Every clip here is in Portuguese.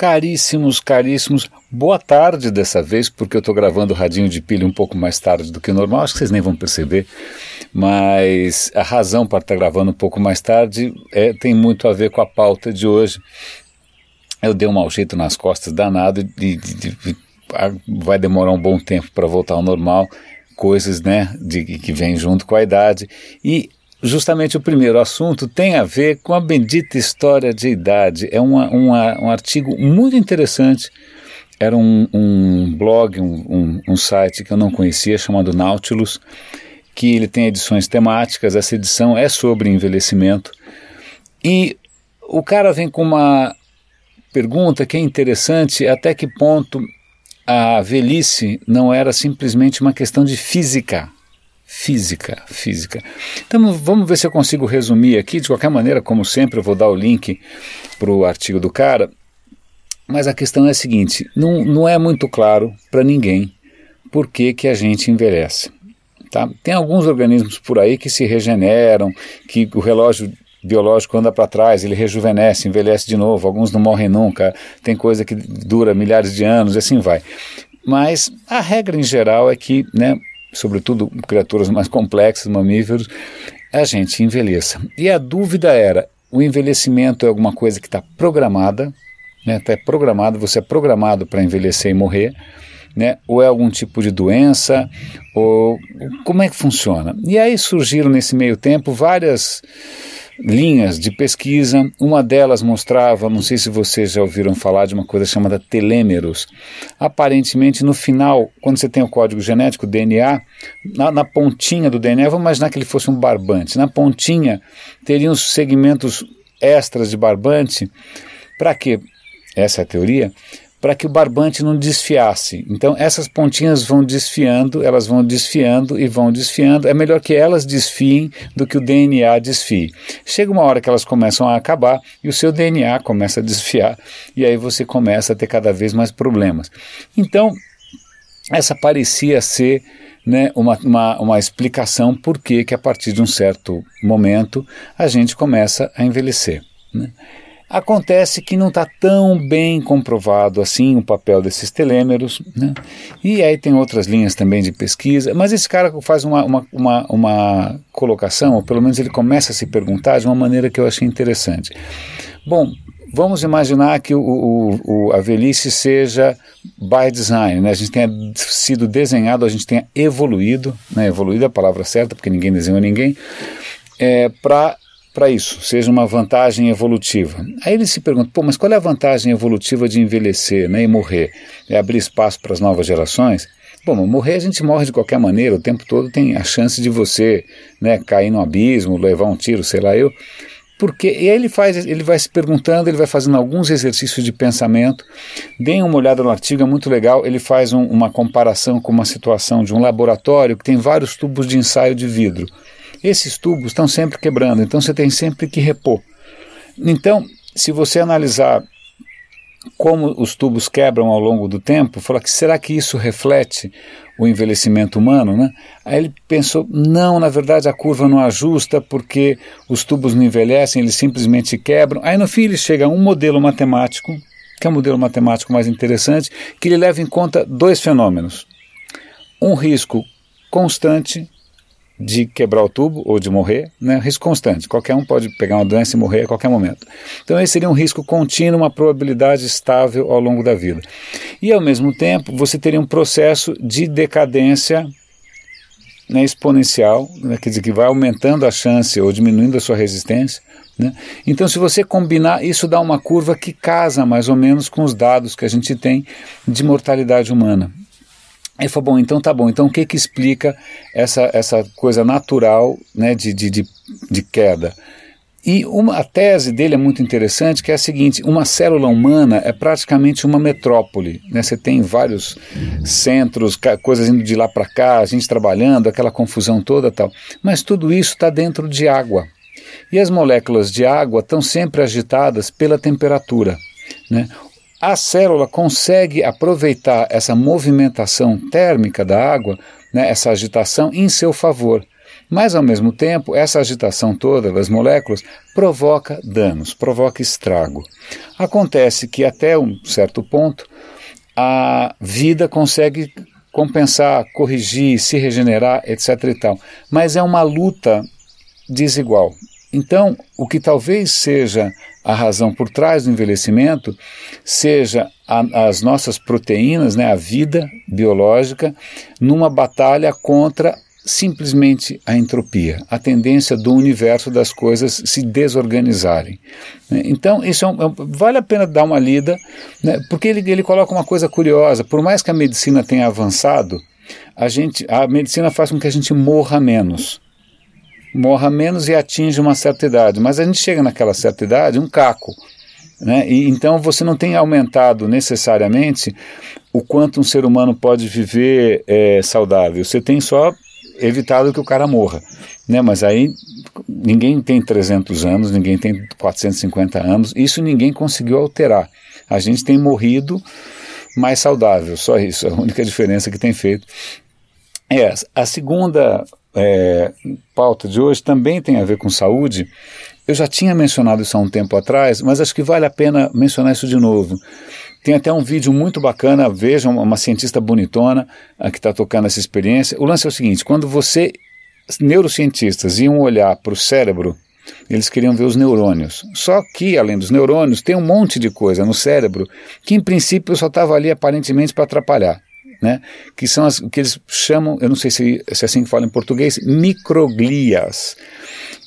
Caríssimos, caríssimos, boa tarde dessa vez, porque eu estou gravando o radinho de pilha um pouco mais tarde do que normal, acho que vocês nem vão perceber, mas a razão para estar tá gravando um pouco mais tarde é, tem muito a ver com a pauta de hoje. Eu dei um mau jeito nas costas danado e, vai demorar um bom tempo para voltar ao normal, coisas né, de, que vêm junto com a idade. E justamente o primeiro assunto tem a ver com a bendita história de idade. É uma, uma, um artigo muito interessante. Era um, um blog, um, um, um, site que eu não conhecia, chamado Nautilus, que ele tem edições temáticas. Essa edição é sobre envelhecimento. E o cara vem com uma pergunta que é interessante: até que ponto a velhice não era simplesmente uma questão de física física, física. Então vamos ver se eu consigo resumir aqui. De qualquer maneira, como sempre, eu vou dar o link para o artigo do cara. Mas a questão é a seguinte: não, não é muito claro para ninguém por que, que a gente envelhece. Tá? Tem alguns organismos por aí que se regeneram, que o relógio biológico anda para trás, ele rejuvenesce, envelhece de novo, alguns não morrem nunca, tem coisa que dura milhares de anos e assim vai. Mas a regra em geral é que né, sobretudo criaturas mais complexas, mamíferos, a gente envelheça. E a dúvida era: o envelhecimento é alguma coisa que está programada, né? Está programado, você é programado para envelhecer e morrer, né? Ou é algum tipo de doença, ou como é que funciona? E aí surgiram nesse meio tempo várias linhas de pesquisa. Uma delas mostrava, não sei se vocês já ouviram falar de uma coisa chamada telêmeros. Aparentemente, no final, quando você tem o código genético, DNA, na, na pontinha do DNA, vamos imaginar que ele fosse um barbante, na pontinha teriam segmentos extras de barbante. Para quê? Essa é a teoria para que o barbante não desfiasse. Então essas pontinhas vão desfiando, elas vão desfiando e vão desfiando. É melhor que elas desfiem do que o DNA desfie. Chega uma hora que elas começam a acabar e o seu DNA começa a desfiar e aí você começa a ter cada vez mais problemas. Então essa parecia ser né, uma, uma, uma explicação por que, que a partir de um certo momento a gente começa a envelhecer. Né? Acontece que não está tão bem comprovado assim o papel desses telêmeros, né? e aí tem outras linhas também de pesquisa, mas esse cara faz uma, uma, uma, uma colocação, ou pelo menos ele começa a se perguntar de uma maneira que eu achei interessante. Bom, vamos imaginar que o, o, o, a velhice seja by design, né? a gente tenha sido desenhado, a gente tenha evoluído, né? evoluído é a palavra certa, porque ninguém desenhou ninguém, é, para para isso, seja uma vantagem evolutiva. Aí ele se pergunta, pô, mas qual é a vantagem evolutiva de envelhecer né, e morrer? É abrir espaço para as novas gerações? Bom, morrer a gente morre de qualquer maneira, o tempo todo tem a chance de você né, cair no abismo, levar um tiro, sei lá eu. Porque, e aí ele faz, ele vai se perguntando, ele vai fazendo alguns exercícios de pensamento. Deem uma olhada no artigo, é muito legal. Ele faz um, uma comparação com uma situação de um laboratório que tem vários tubos de ensaio de vidro. Esses tubos estão sempre quebrando, então você tem sempre que repor. Então, se você analisar como os tubos quebram ao longo do tempo, fala que será que isso reflete o envelhecimento humano, né? Aí ele pensou, não, na verdade a curva não ajusta porque os tubos não envelhecem, eles simplesmente quebram. Aí no fim ele chega a um modelo matemático, que é o modelo matemático mais interessante, que ele leva em conta dois fenômenos. Um risco constante de quebrar o tubo ou de morrer, né? risco constante. Qualquer um pode pegar uma doença e morrer a qualquer momento. Então, esse seria um risco contínuo, uma probabilidade estável ao longo da vida. E, ao mesmo tempo, você teria um processo de decadência né, exponencial, né, quer dizer, que vai aumentando a chance ou diminuindo a sua resistência. Né? Então, se você combinar, isso dá uma curva que casa mais ou menos com os dados que a gente tem de mortalidade humana. Ele falou, bom, então tá bom, então o que que explica essa, essa coisa natural né, de, de, de, de queda? E uma, a tese dele é muito interessante, que é a seguinte: uma célula humana é praticamente uma metrópole. Né? Você tem vários centros, coisas indo de lá para cá, a gente trabalhando, aquela confusão toda tal. Mas tudo isso está dentro de água. E as moléculas de água estão sempre agitadas pela temperatura. Né? A célula consegue aproveitar essa movimentação térmica da água, né, essa agitação, em seu favor. Mas, ao mesmo tempo, essa agitação toda das moléculas provoca danos, provoca estrago. Acontece que, até um certo ponto, a vida consegue compensar, corrigir, se regenerar, etc. e tal. Mas é uma luta desigual. Então, o que talvez seja a razão por trás do envelhecimento seja a, as nossas proteínas, né, a vida biológica, numa batalha contra simplesmente a entropia, a tendência do universo das coisas se desorganizarem. Né. Então, isso é um, é vale a pena dar uma lida, né, porque ele, ele coloca uma coisa curiosa: por mais que a medicina tenha avançado, a, gente, a medicina faz com que a gente morra menos morra menos e atinge uma certa idade. Mas a gente chega naquela certa idade, um caco. Né? E, então você não tem aumentado necessariamente o quanto um ser humano pode viver é, saudável. Você tem só evitado que o cara morra. Né? Mas aí ninguém tem 300 anos, ninguém tem 450 anos, isso ninguém conseguiu alterar. A gente tem morrido mais saudável, só isso, a única diferença que tem feito é essa. A segunda é, pauta de hoje também tem a ver com saúde. Eu já tinha mencionado isso há um tempo atrás, mas acho que vale a pena mencionar isso de novo. Tem até um vídeo muito bacana, vejam, uma cientista bonitona que está tocando essa experiência. O lance é o seguinte: quando você, neurocientistas, iam olhar para o cérebro, eles queriam ver os neurônios. Só que, além dos neurônios, tem um monte de coisa no cérebro que, em princípio, só estava ali aparentemente para atrapalhar né? que são as que eles chamam, eu não sei se, se é assim que fala em português, microglias,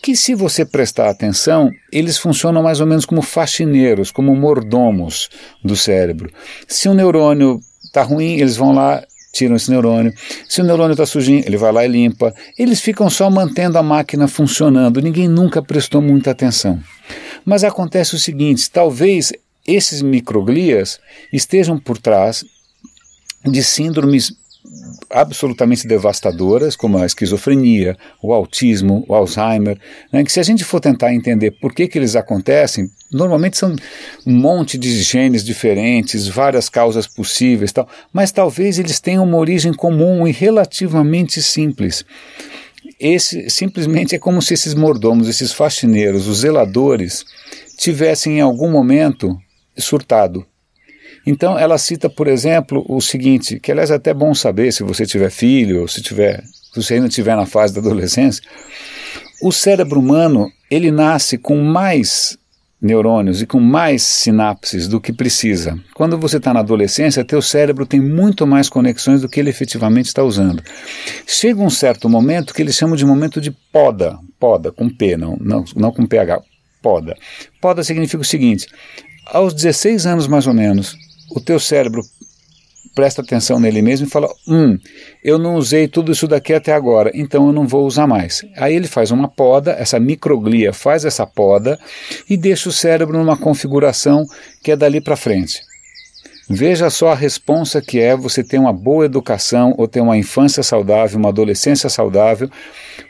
que se você prestar atenção, eles funcionam mais ou menos como faxineiros, como mordomos do cérebro. Se um neurônio está ruim, eles vão lá, tiram esse neurônio. Se o neurônio está sujinho, ele vai lá e limpa. Eles ficam só mantendo a máquina funcionando. Ninguém nunca prestou muita atenção. Mas acontece o seguinte: talvez esses microglias estejam por trás de síndromes absolutamente devastadoras, como a esquizofrenia, o autismo, o Alzheimer, né, que se a gente for tentar entender por que, que eles acontecem, normalmente são um monte de genes diferentes, várias causas possíveis, tal, mas talvez eles tenham uma origem comum e relativamente simples. Esse simplesmente é como se esses mordomos, esses faxineiros, os zeladores, tivessem em algum momento surtado então ela cita, por exemplo, o seguinte, que aliás é até bom saber se você tiver filho, ou se tiver, se você ainda estiver na fase da adolescência, o cérebro humano, ele nasce com mais neurônios e com mais sinapses do que precisa. Quando você está na adolescência, teu cérebro tem muito mais conexões do que ele efetivamente está usando. Chega um certo momento que eles chamam de momento de poda, poda com P, não, não, não com PH, poda. Poda significa o seguinte, aos 16 anos mais ou menos, o teu cérebro presta atenção nele mesmo e fala: Hum, eu não usei tudo isso daqui até agora, então eu não vou usar mais. Aí ele faz uma poda, essa microglia faz essa poda e deixa o cérebro numa configuração que é dali para frente. Veja só a responsa que é você ter uma boa educação ou ter uma infância saudável, uma adolescência saudável,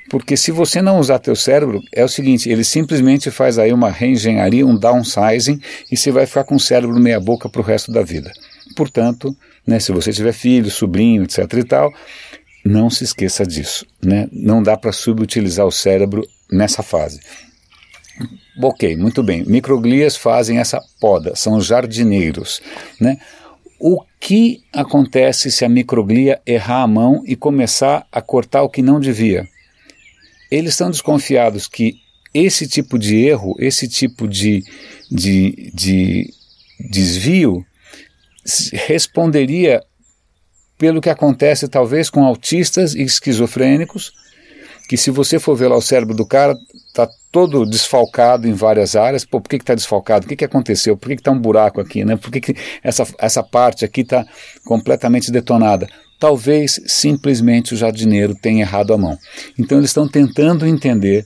porque se você não usar teu cérebro, é o seguinte, ele simplesmente faz aí uma reengenharia, um downsizing, e você vai ficar com o cérebro meia boca para o resto da vida. Portanto, né, se você tiver filho, sobrinho, etc e tal, não se esqueça disso. Né? Não dá para subutilizar o cérebro nessa fase. Ok, muito bem. Microglias fazem essa poda, são jardineiros. Né? O que acontece se a microglia errar a mão e começar a cortar o que não devia? Eles estão desconfiados que esse tipo de erro, esse tipo de, de, de desvio, responderia pelo que acontece talvez com autistas e esquizofrênicos, que se você for ver lá o cérebro do cara, está todo desfalcado em várias áreas. Pô, por que está desfalcado? O que, que aconteceu? Por que está um buraco aqui? Né? Por que, que essa, essa parte aqui está completamente detonada? Talvez simplesmente o jardineiro tenha errado a mão. Então eles estão tentando entender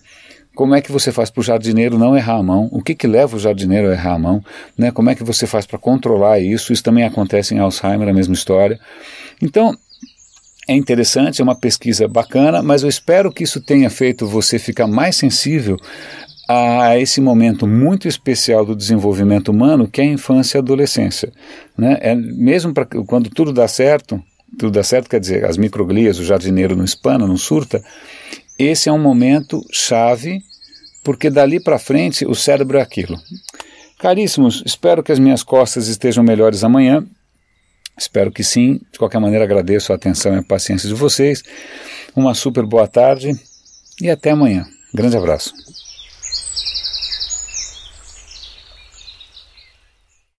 como é que você faz para o jardineiro não errar a mão? O que, que leva o jardineiro a errar a mão? Né? Como é que você faz para controlar isso? Isso também acontece em Alzheimer, a mesma história. Então, é interessante, é uma pesquisa bacana, mas eu espero que isso tenha feito você ficar mais sensível a esse momento muito especial do desenvolvimento humano, que é a infância e a adolescência. Né? É, mesmo pra, quando tudo dá certo, tudo dá certo quer dizer, as microglias, o jardineiro não espana, não surta, esse é um momento chave, porque dali para frente o cérebro é aquilo. Caríssimos, espero que as minhas costas estejam melhores amanhã. Espero que sim. De qualquer maneira, agradeço a atenção e a paciência de vocês. Uma super boa tarde e até amanhã. Grande abraço.